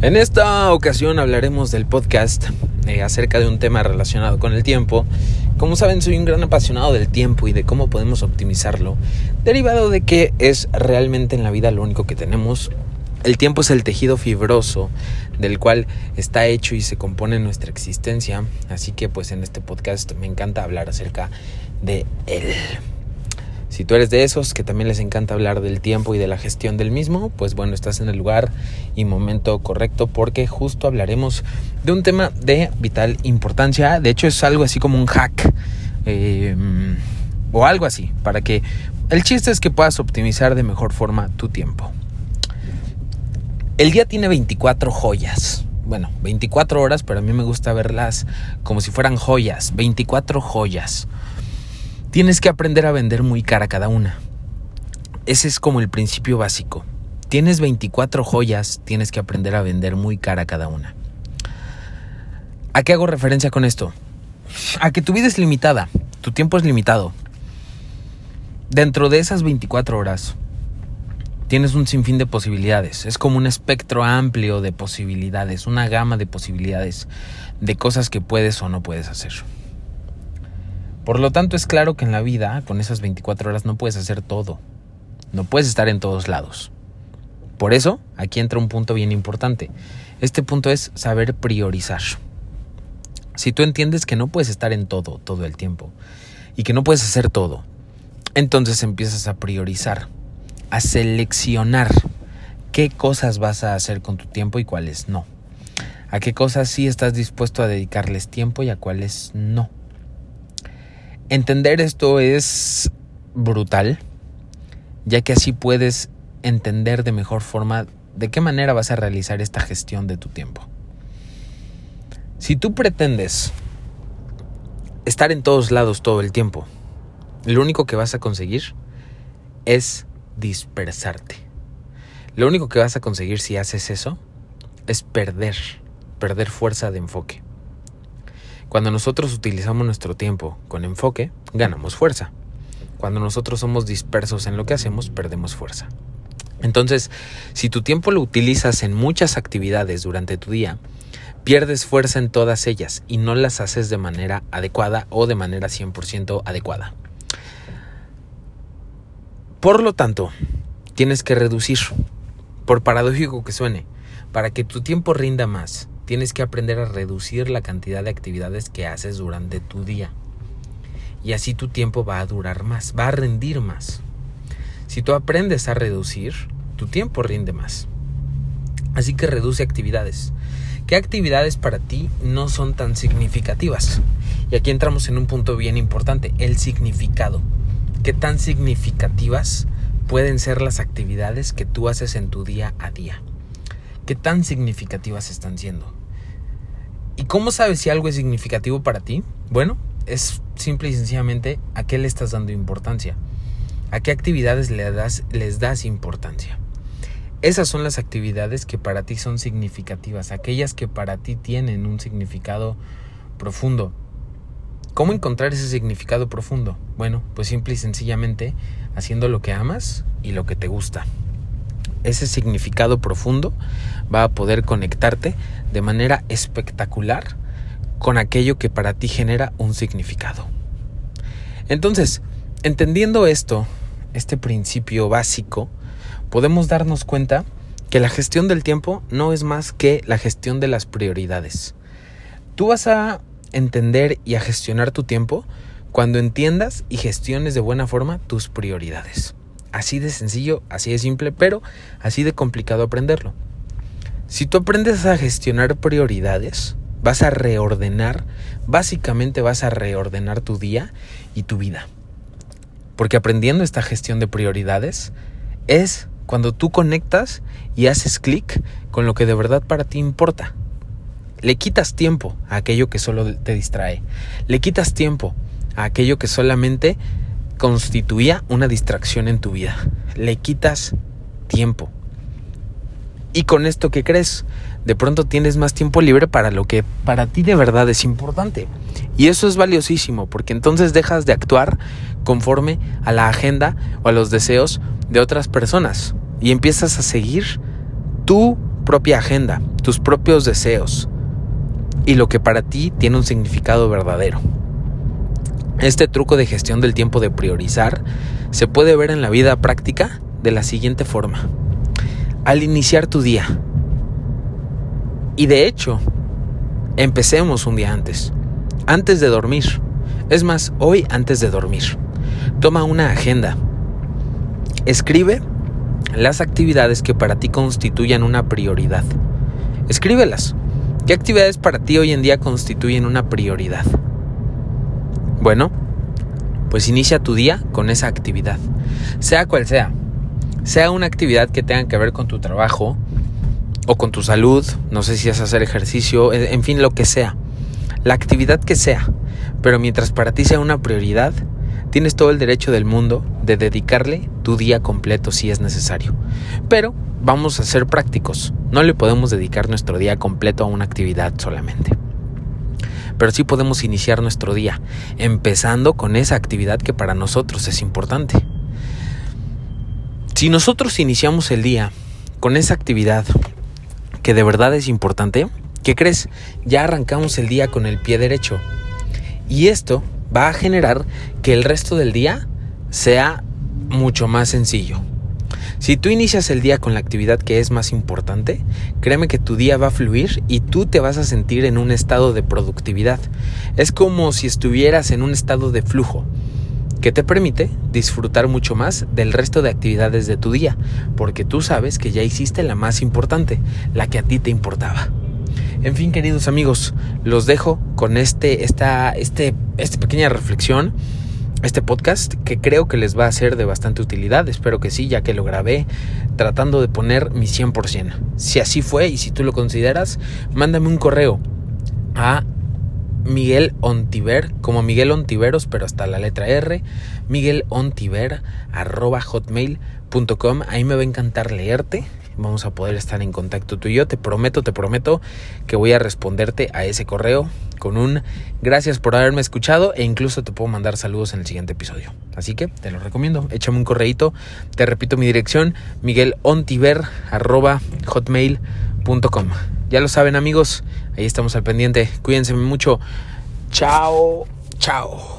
En esta ocasión hablaremos del podcast eh, acerca de un tema relacionado con el tiempo. Como saben, soy un gran apasionado del tiempo y de cómo podemos optimizarlo, derivado de que es realmente en la vida lo único que tenemos. El tiempo es el tejido fibroso del cual está hecho y se compone nuestra existencia, así que pues en este podcast me encanta hablar acerca de él. Si tú eres de esos que también les encanta hablar del tiempo y de la gestión del mismo, pues bueno, estás en el lugar y momento correcto porque justo hablaremos de un tema de vital importancia. De hecho es algo así como un hack em, o algo así, para que el chiste es que puedas optimizar de mejor forma tu tiempo. El día tiene 24 joyas. Bueno, 24 horas, pero a mí me gusta verlas como si fueran joyas. 24 joyas tienes que aprender a vender muy cara cada una. Ese es como el principio básico. Tienes 24 joyas, tienes que aprender a vender muy cara cada una. ¿A qué hago referencia con esto? A que tu vida es limitada, tu tiempo es limitado. Dentro de esas 24 horas, tienes un sinfín de posibilidades. Es como un espectro amplio de posibilidades, una gama de posibilidades de cosas que puedes o no puedes hacer. Por lo tanto, es claro que en la vida, con esas 24 horas, no puedes hacer todo. No puedes estar en todos lados. Por eso, aquí entra un punto bien importante. Este punto es saber priorizar. Si tú entiendes que no puedes estar en todo, todo el tiempo, y que no puedes hacer todo, entonces empiezas a priorizar, a seleccionar qué cosas vas a hacer con tu tiempo y cuáles no. A qué cosas sí estás dispuesto a dedicarles tiempo y a cuáles no. Entender esto es brutal, ya que así puedes entender de mejor forma de qué manera vas a realizar esta gestión de tu tiempo. Si tú pretendes estar en todos lados todo el tiempo, lo único que vas a conseguir es dispersarte. Lo único que vas a conseguir si haces eso es perder, perder fuerza de enfoque. Cuando nosotros utilizamos nuestro tiempo con enfoque, ganamos fuerza. Cuando nosotros somos dispersos en lo que hacemos, perdemos fuerza. Entonces, si tu tiempo lo utilizas en muchas actividades durante tu día, pierdes fuerza en todas ellas y no las haces de manera adecuada o de manera 100% adecuada. Por lo tanto, tienes que reducir, por paradójico que suene, para que tu tiempo rinda más, tienes que aprender a reducir la cantidad de actividades que haces durante tu día. Y así tu tiempo va a durar más, va a rendir más. Si tú aprendes a reducir, tu tiempo rinde más. Así que reduce actividades. ¿Qué actividades para ti no son tan significativas? Y aquí entramos en un punto bien importante, el significado. ¿Qué tan significativas pueden ser las actividades que tú haces en tu día a día? ¿Qué tan significativas están siendo? ¿Y cómo sabes si algo es significativo para ti? Bueno, es simple y sencillamente a qué le estás dando importancia. ¿A qué actividades le das, les das importancia? Esas son las actividades que para ti son significativas, aquellas que para ti tienen un significado profundo. ¿Cómo encontrar ese significado profundo? Bueno, pues simple y sencillamente haciendo lo que amas y lo que te gusta ese significado profundo va a poder conectarte de manera espectacular con aquello que para ti genera un significado. Entonces, entendiendo esto, este principio básico, podemos darnos cuenta que la gestión del tiempo no es más que la gestión de las prioridades. Tú vas a entender y a gestionar tu tiempo cuando entiendas y gestiones de buena forma tus prioridades. Así de sencillo, así de simple, pero así de complicado aprenderlo. Si tú aprendes a gestionar prioridades, vas a reordenar, básicamente vas a reordenar tu día y tu vida. Porque aprendiendo esta gestión de prioridades es cuando tú conectas y haces clic con lo que de verdad para ti importa. Le quitas tiempo a aquello que solo te distrae. Le quitas tiempo a aquello que solamente constituía una distracción en tu vida. Le quitas tiempo. Y con esto, ¿qué crees? De pronto tienes más tiempo libre para lo que para ti de verdad es importante. Y eso es valiosísimo, porque entonces dejas de actuar conforme a la agenda o a los deseos de otras personas. Y empiezas a seguir tu propia agenda, tus propios deseos y lo que para ti tiene un significado verdadero. Este truco de gestión del tiempo de priorizar se puede ver en la vida práctica de la siguiente forma. Al iniciar tu día, y de hecho, empecemos un día antes, antes de dormir, es más, hoy antes de dormir, toma una agenda, escribe las actividades que para ti constituyan una prioridad. Escríbelas. ¿Qué actividades para ti hoy en día constituyen una prioridad? Bueno, pues inicia tu día con esa actividad, sea cual sea. Sea una actividad que tenga que ver con tu trabajo o con tu salud, no sé si es hacer ejercicio, en fin, lo que sea. La actividad que sea, pero mientras para ti sea una prioridad, tienes todo el derecho del mundo de dedicarle tu día completo si es necesario. Pero vamos a ser prácticos, no le podemos dedicar nuestro día completo a una actividad solamente pero sí podemos iniciar nuestro día, empezando con esa actividad que para nosotros es importante. Si nosotros iniciamos el día con esa actividad que de verdad es importante, ¿qué crees? Ya arrancamos el día con el pie derecho. Y esto va a generar que el resto del día sea mucho más sencillo. Si tú inicias el día con la actividad que es más importante, créeme que tu día va a fluir y tú te vas a sentir en un estado de productividad. Es como si estuvieras en un estado de flujo que te permite disfrutar mucho más del resto de actividades de tu día, porque tú sabes que ya hiciste la más importante, la que a ti te importaba. En fin, queridos amigos, los dejo con este, esta, este, esta pequeña reflexión este podcast que creo que les va a ser de bastante utilidad. Espero que sí, ya que lo grabé tratando de poner mi 100%. Si así fue y si tú lo consideras, mándame un correo a Miguel Ontiver, como Miguel Ontiveros, pero hasta la letra R, Miguel Ontiver, arroba hotmail.com. Ahí me va a encantar leerte vamos a poder estar en contacto tú y yo. Te prometo, te prometo que voy a responderte a ese correo con un gracias por haberme escuchado e incluso te puedo mandar saludos en el siguiente episodio. Así que te lo recomiendo. Échame un correito. Te repito mi dirección, miguelontiver.hotmail.com. Ya lo saben amigos, ahí estamos al pendiente. Cuídense mucho. Chao, chao.